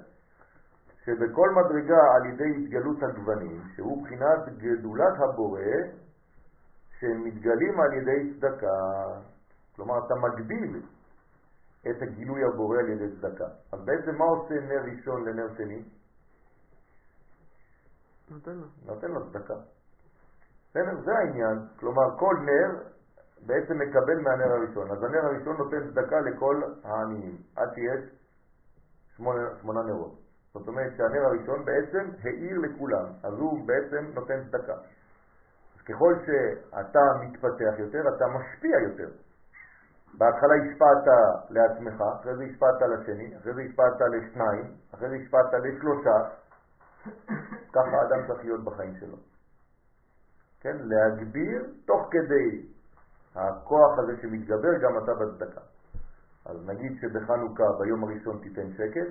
שבכל מדרגה על ידי התגלות הגוונים, שהוא בחינת גדולת הבורא, שהם מתגלים על ידי צדקה. כלומר, אתה מגביל את הגילוי הבורא על ידי צדקה. אז בעצם מה עושה נר ראשון לנר שני?
נותן לו.
נותן לו צדקה. בסדר? זה העניין. כלומר, כל נר בעצם מקבל מהנר הראשון. אז הנר הראשון נותן צדקה לכל העניים, עד שיש שמונה, שמונה נרות. זאת אומרת שהנר הראשון בעצם העיר לכולם, אז הוא בעצם נותן צדקה. אז ככל שאתה מתפתח יותר, אתה משפיע יותר. בהתחלה השפעת לעצמך, אחרי זה השפעת לשני, אחרי זה השפעת לשניים, אחרי זה השפעת לשלושה. ככה האדם צריך להיות בחיים שלו. כן? להגביר תוך כדי הכוח הזה שמתגבר גם אתה בצדקה. אז נגיד שבחנוכה ביום הראשון תיתן שקל,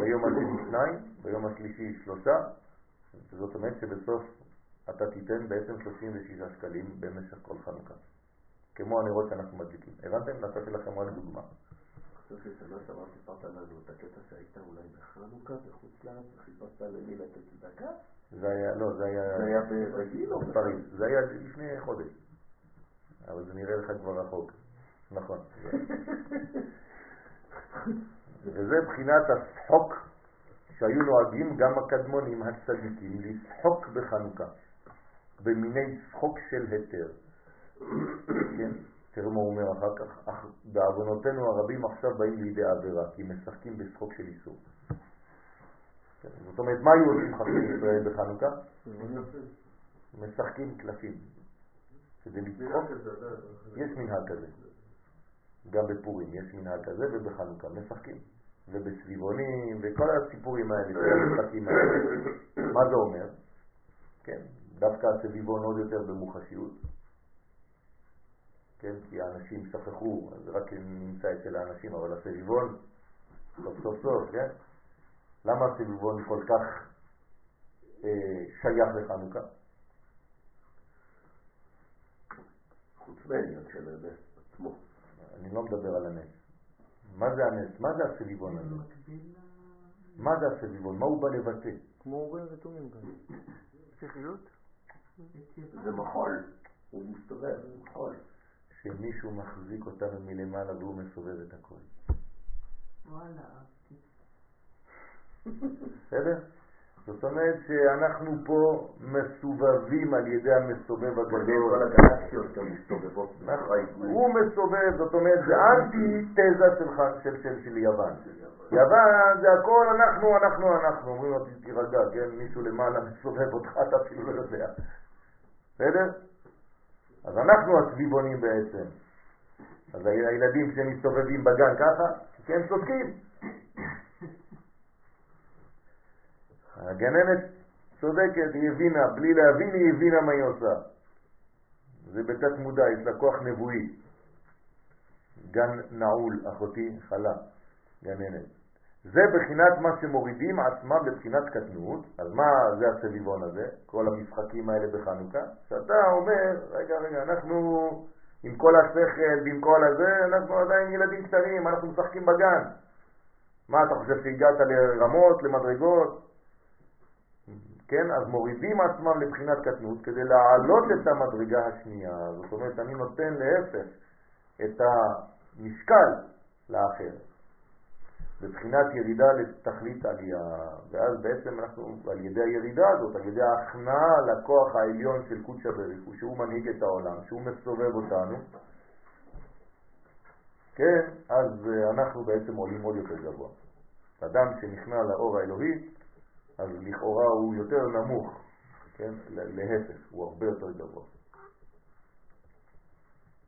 ביום השני שניים, ביום השלישי שלושה, זאת אומרת שבסוף אתה תיתן בעצם 36 שקלים במשך כל חנוכה. כמו הנרות שאנחנו מדליקים. הבנתם? נתתי לכם רק דוגמה.
חושב ששנה שעברה סיפרת לנו את הקטע שהיית אולי בחנוכה בחוץ לארץ וחיפשת למי לתת צדקה?
זה היה, לא, זה היה...
זה היה ברגיל או
בפריז? זה היה לפני חודש. אבל זה נראה לך כבר רחוק. נכון. וזה בחינת השחוק שהיו נוהגים גם הקדמונים הצדיקים לשחוק בחנוכה, במיני שחוק של היתר. כן? תראו מה הוא אומר אחר כך, אך בעוונותינו הרבים עכשיו באים לידי עבירה, כי משחקים בשחוק של איסור. כן? זאת אומרת, מה היו עושים חכמים ישראל בחנוכה? משחקים קלפים. כדי לצחוק, יש מנהג כזה. גם בפורים יש מנהג כזה ובחנוכה משחקים. ובסביבונים וכל הסיפורים האלה המשחקים האלה. מה זה אומר? כן, דווקא הסביבון עוד יותר במוחשיות. כן, כי האנשים שכחו, אז רק נמצא אצל האנשים, אבל הסביבון, סוף סוף סוף, כן? למה הסביבון כל כך אה, שייך לחנוכה?
חוץ מהעניין של הנס עצמו.
אני לא מדבר על הנס. מה זה הנס? מה זה הסביבון הזה? מה זה הסביבון? מה הוא בא לבטא?
כמו אורים ותומים גם.
שכיות?
זה מחול, הוא מסתובב, זה מחול.
שמישהו מחזיק אותנו מלמעלה והוא מסובב את הכל.
וואלה.
בסדר? זאת אומרת שאנחנו פה מסובבים על ידי המסובב
כל
הגדול.
הגלקסיות גם מסתובבות.
נכון. הוא מסובב, זאת אומרת, זה אנטי תזה שלך, של, של, של יוון. יוון זה הכל אנחנו, אנחנו, אנחנו. אומרים לו, תירגע, כן? מישהו למעלה מסובב אותך, אתה אפילו לא יודע. בסדר? אז אנחנו הסביבונים בעצם. אז הילדים שמסתובבים בגן ככה, כי הם צודקים. הגננת צודקת, היא הבינה, בלי להבין היא הבינה מה היא עושה. זה בתת מודע, יש לה כוח נבואי. גן נעול, אחותי חלה, גננת. זה בחינת מה שמורידים עצמם לבחינת קטנות, אז מה זה הסביבון הזה, כל המשחקים האלה בחנוכה? שאתה אומר, רגע, רגע, אנחנו עם כל השכל ועם כל הזה, אנחנו עדיין ילדים קטנים, אנחנו משחקים בגן. מה, אתה חושב שהגעת לרמות, למדרגות? כן, אז מורידים עצמם לבחינת קטנות כדי להעלות את המדרגה השנייה. זאת אומרת, אני נותן להפך את המשקל לאחר. בבחינת ירידה לתכלית עלייה. ואז בעצם אנחנו, על ידי הירידה הזאת, על ידי ההכנעה לכוח העליון של קודשא בריחו, שהוא מנהיג את העולם, שהוא מסובב אותנו, כן, אז אה, אנחנו בעצם עולים עוד יותר גבוה. אדם שנכנע לאור האלוהי, אז לכאורה הוא יותר נמוך, כן, להפך, הוא הרבה יותר גבוה.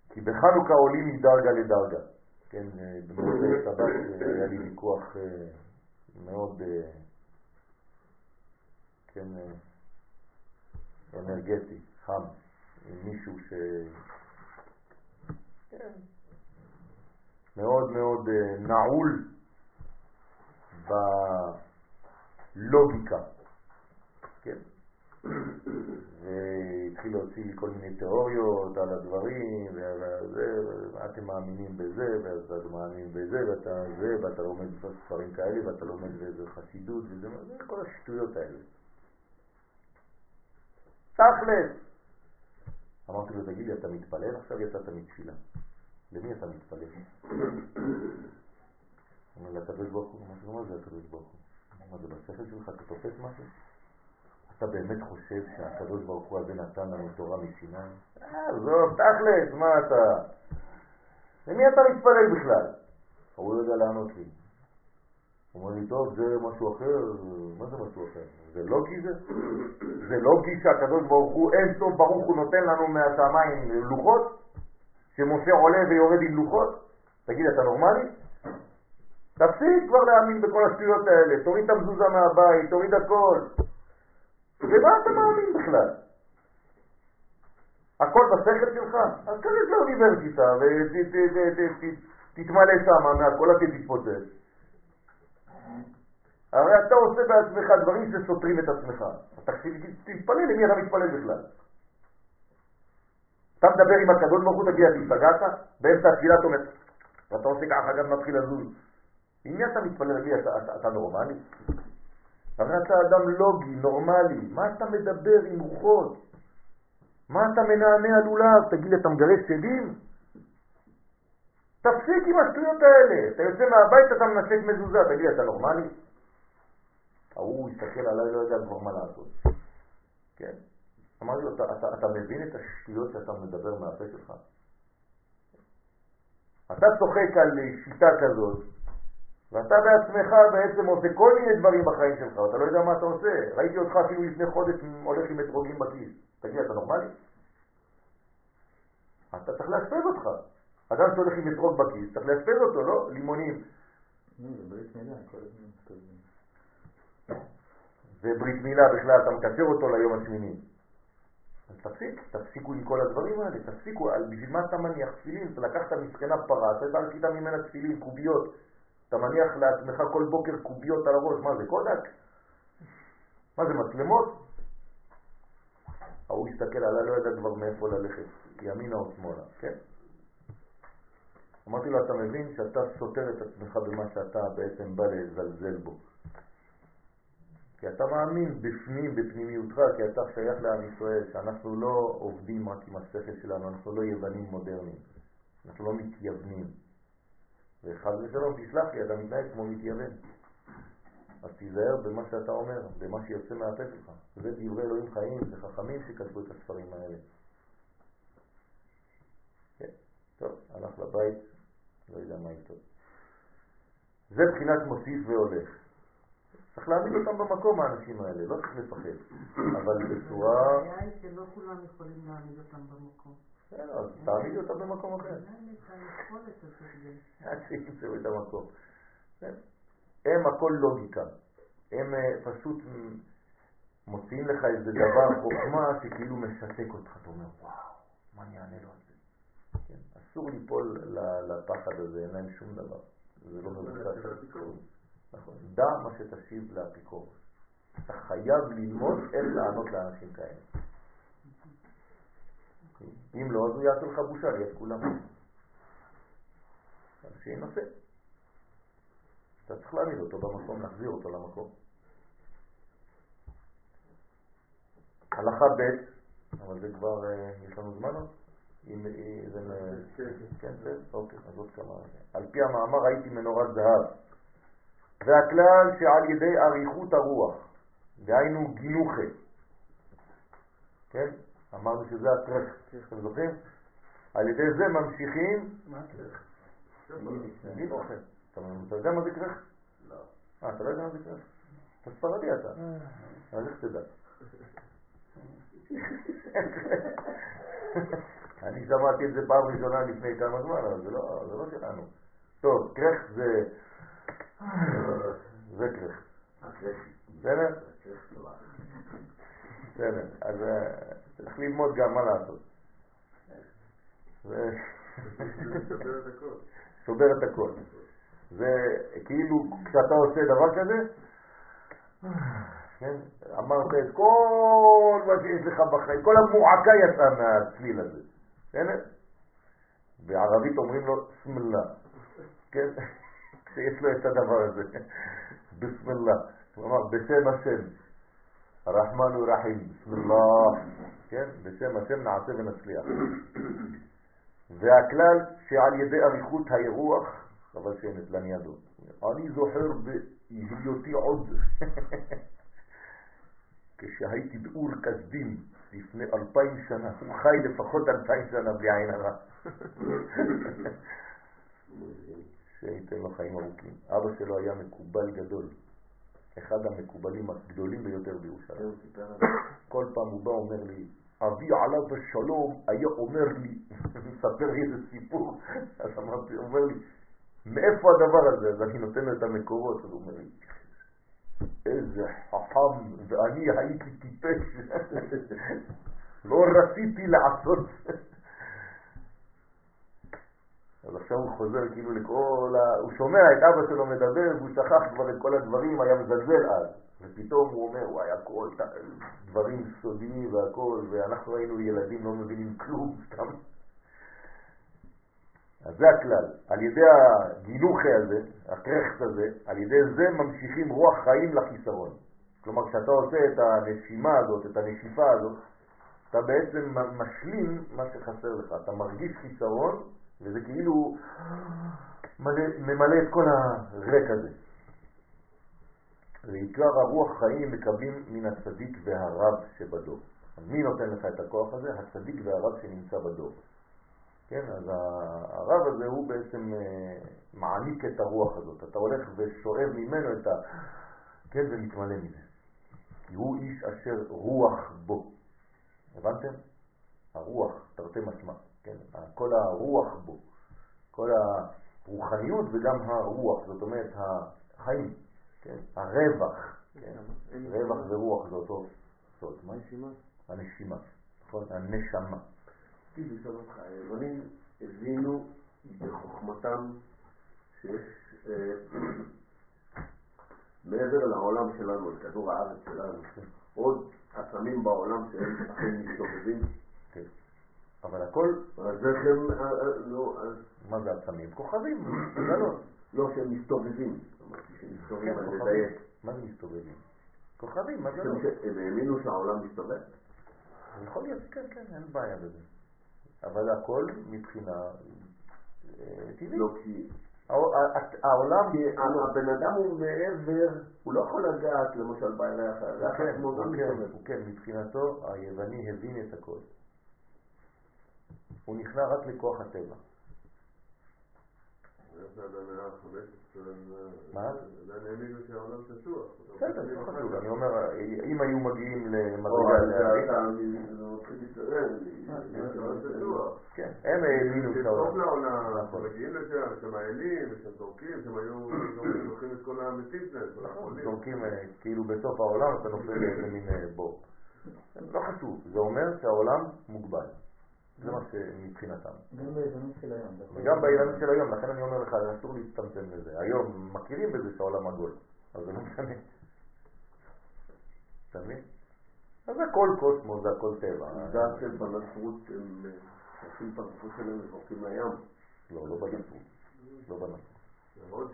כי בחנוכה עולים מדרגה לדרגה. כן, אה, במוצאי שבת אה, היה לי ויכוח מאוד, כן, אנרגטי, חם, עם מישהו ש... כן, מאוד מאוד אה, נעול בלוגיקה, כן? והתחיל להוציא לי כל מיני תיאוריות על הדברים, וזה, אתם מאמינים בזה, ואתה מאמין בזה, ואתה זה, ואתה לומד ספרים כאלה, ואתה לומד באיזה חסידות, וזה, כל השטויות האלה. תכלס! אמרתי לו, תגיד לי, אתה מתפלל? עכשיו יצאת מתפילה. למי אתה מתפלל? אומר לקדוש ברוך הוא, מה זה הקדוש ברוך הוא? מה זה בשכל שלך? אתה תופס משהו? אתה באמת חושב שהקדוש ברוך הוא הזה נתן לנו תורה מסיני? עזוב, תכלס, מה אתה? למי אתה מתפלל בכלל? הוא לא יודע לענות לי. הוא אומר לי, טוב, זה משהו אחר, מה זה משהו אחר? זה לוגי זה? זה לוגי שהקדוש ברוך הוא, אין סוף ברוך הוא נותן לנו מהשמיים לוחות? שמשה עולה ויורד עם לוחות? תגיד, אתה נורמלי? תפסיק כבר להאמין בכל השטויות האלה, תוריד את המזוזה מהבית, תוריד הכל. ומה אתה מאמין בכלל? הכל בשכל שלך? אז תיכנס לאוניברסיטה ותתמלא שם מהכל עד תתפוצץ. הרי אתה עושה בעצמך דברים שסותרים את עצמך. תתפלל למי אתה מתפלל בכלל. אתה מדבר עם הקדוש ברוך הוא, תגיד, השתגעת? באמצע התפילה אתה אומר, ואתה עושה ככה, גם מתחיל לזוז. עם מי אתה מתפלל? אתה, אתה נורמלי? הרי אתה אדם לוגי, נורמלי. מה אתה מדבר עם רוחות? מה אתה מנענע לולב? תגיד לי, אתה מגרש שדים? תפסיק עם השטויות האלה. אתה יוצא מהבית, אתה מנשק מזוזה. תגיד אתה נורמלי? ההוא הסתכל עליי, לא יודע כבר מה לעשות. כן? אמרתי לו, אתה, אתה, אתה מבין את השטויות שאתה מדבר מהפה שלך? אתה צוחק על שיטה כזאת, ואתה בעצמך בעצם עושה כל מיני דברים בחיים שלך, אתה לא יודע מה אתה עושה. ראיתי אותך אפילו לפני חודש הולך עם אתרוגים בכיס. תגיד, אתה נורמלי? אתה צריך לאשפז אותך. אדם שהולך עם אתרוג בכיס, צריך לאשפז אותו, לא? לימונים. זה ברית מילה בכלל, אתה מקצר אותו ליום השמיני. אז תפסיק, תפסיקו עם כל הדברים האלה, תפסיקו, בשביל מה אתה מניח תפילין? אתה לקחת מסכנה פרה, אתה עשית ממנה תפילין, קוביות, אתה מניח לעצמך כל בוקר קוביות על הראש, מה זה, קודק? מה זה, מצלמות? ההוא הסתכל עליי, לא ידע כבר מאיפה ללכת, ימינה או שמאלה, כן? אמרתי לו, אתה מבין שאתה סותר את עצמך במה שאתה בעצם בא לזלזל בו. כי אתה מאמין בפנים, בפנימיותך, כי אתה שייך לעם ישראל, שאנחנו לא עובדים רק עם השכל שלנו, אנחנו לא יוונים מודרניים, אנחנו לא מתייוונים. וחד ושלום, תסלח לי, אתה מתנהג כמו מתייוון. אז תיזהר במה שאתה אומר, במה שיוצא מהפה שלך. זה דברי אלוהים חיים, זה חכמים שכתבו את הספרים האלה. כן, טוב, הלך לבית, לא יודע מה איתו. זה בחינת מוסיף והולך. צריך להעמיד אותם במקום האנשים האלה, לא צריך לפחד, אבל בצורה...
הבעיה היא שלא כולם יכולים להעמיד אותם במקום.
כן, אז תעמידי אותם במקום אחר.
עד
שימצאו את המקום. הם הכל לוגיקה. הם אה, פשוט מוציאים לך איזה דבר, חוכמה, שכאילו משתק אותך. אתה אומר, וואו, מה אני אענה לו על זה? כן, אסור ליפול לפחד הזה, אין להם שום דבר. זה לא מבוסס. נכון. דע מה שתשיב לאפיקורוס. אתה חייב ללמוד איך לענות לאנשים כאלה. אם לא, אז הוא יעשה לך בושה ליד כולם. אז שינסה. אתה צריך להעמיד אותו במקום, להחזיר אותו למקום. הלכה ב', אבל זה כבר, אה, יש לנו זמן עוד? אם אה, זה... כן, כן, אוקיי, אז עוד כמה... על פי המאמר ראיתי מנורת זהב. והכלל שעל ידי אריכות הרוח, דהיינו גינוחה, כן? אמרנו שזה הכרך, אתם זוכרים? על ידי זה ממשיכים...
מה?
גינוחה. אתה יודע מה זה כרך?
לא.
אה, אתה לא יודע מה זה כרך? אתה ספרדי אתה. אז איך תדע? אני שמעתי את זה פעם ראשונה לפני כמה זמן, אבל זה לא, לא שלנו. טוב, כרך זה... זה כרך. בסדר? בסדר. אז אה, צריך ללמוד גם מה לעשות. שובר את הכל. זה כאילו כשאתה עושה דבר כזה, כן, אמרת את כל מה שיש לך בחיים, כל המועקה יצאה מהצליל הזה, בסדר? בערבית אומרים לו סמלה, כן? כשיש לו את הדבר הזה, בסמלה, כלומר בשם השם, הרחמן הוא רחים, בסמלה, כן? בשם השם נעשה ונצליח. והכלל שעל ידי אריכות האירוח, חבל שאין את לניאדו, אני זוכר בהיותי עוד, כשהייתי באור כסדים לפני אלפיים שנה, הוא חי לפחות אלפיים שנה בלי עין הרע. שייתן לו חיים ארוכים. אבא שלו היה מקובל גדול, אחד המקובלים הגדולים ביותר בירושלים. כל פעם הוא בא אומר לי, אבי עליו השלום היה אומר לי, מספר לי איזה סיפור, אז אמרתי, הוא אומר לי, מאיפה הדבר הזה? אז אני נותן לו את המקורות, אז הוא אומר לי, איזה חכם, ואני הייתי טיפש, לא רציתי לעשות. אז עכשיו הוא חוזר כאילו לכל ה... הוא שומע את אבא שלו מדבר והוא שכח כבר את כל הדברים, היה מזלזל אז. ופתאום הוא אומר, וואי, הכל דברים סודיים והכל, ואנחנו היינו ילדים לא מבינים כלום, סתם. אז זה הכלל. על ידי הגילוחי הזה, הקרחט הזה, על ידי זה ממשיכים רוח חיים לחיסרון. כלומר, כשאתה עושה את הנשימה הזאת, את הנשיפה הזאת, אתה בעצם משלים מה שחסר לך. אתה מרגיש חיסרון, וזה כאילו מלא, ממלא את כל הריק הזה. ועיקר הרוח חיים מקבלים מן הצדיק והרב שבדור. מי נותן לך את הכוח הזה? הצדיק והרב שנמצא בדור. כן, אז הרב הזה הוא בעצם אה, מעניק את הרוח הזאת. אתה הולך ושואב ממנו את ה... כן, ומתמלא מזה. כי הוא איש אשר רוח בו. הבנתם? הרוח, תרתי משמע. כן, כל הרוח בו. כל הרוחניות וגם הרוח, זאת אומרת החיים, כן, הרווח, כן, רווח ורוח זה אותו סוד. מה?
נשימה.
הנשימה, נכון? הנשמה.
רציתי לשאול אותך, היוונים הבינו בחוכמתם שיש אה, מעבר לעולם שלנו, לכדור הארץ שלנו, עוד עצמים בעולם שהם אכן מסתובבים.
אבל הכל,
אז איך הם, אה, אה, לא, אז-
מה זה עצמים? כוכבים, גלות.
לא שהם מסתובבים. אמרתי
כן,
אני
כוכבים.
מדייק.
מה זה מסתובבים? כוכבים, מה זה לא?
שהם האמינו שהעולם מסתובב.
יכול להיות, כן, כן, אין בעיה בזה. אבל הכל מבחינה אה, טבעית.
לא כי...
העולם,
כי הבן אדם הוא מעבר, הוא לא יכול לגעת למשל בירח, הירח
כן, כן. הוא כן, מבחינתו היווני הבין את הכל. הוא נכנע רק לכוח הטבע. מה?
עדיין האמינו שהעולם שטוח.
בסדר, לא חשוב, אני אומר, אם היו מגיעים למדרגה להבין.
העולם שטוח.
כן, הם האמינו
זה
שהעולם.
טוב לעולם,
נכון.
שמגיעים לשם, שהם האלים, ושהם זורקים, שהם היו זורקים את כל המתים שלהם,
נכון. זורקים אה, כאילו בסוף העולם אתה נופל לאיזה מין אה, בור. לא חשוב, זה אומר שהעולם מוגבל. זה מה שמבחינתם.
גם ביזמות של היום. אתה יכול-
וגם בעידן של היום, לכן אני אומר לך, אסור להצטמצם לזה. היום מכירים בזה שהעולם עגול, אז זה לא משנה. אתה מבין? אז הכל קוסמוס, זה הכל טבע.
עובדה שבנצרות הם אה, עושים פרצוף שלהם וזורקים לים.
לא, לא בנצרות. לא בנצרות.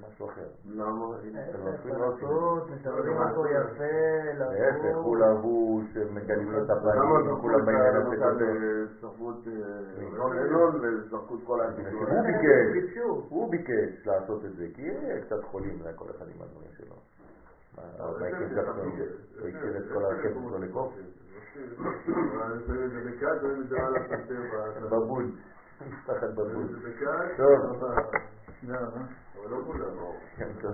זה משהו אחר.
למה?
להפך,
לא.
פרסות, מסדרים אותו יפה,
להפך,
לבוש.
הוא לבוש, מגלים את
למה
הפנים, כולם
את
בעניין הזה
את אה, את.
הוא ביקש, לעשות את זה, כי קצת חולים, זה כל אחד עם הדברים שלו. מה, מייקל ג'קסון, הוא הכיר את כל הכסף שלו לקוף?
את זה את זה.
בבון, משפחת
את זה בקאט,
טוב,
תודה רבה.
אבל לא כולם
כן, באו.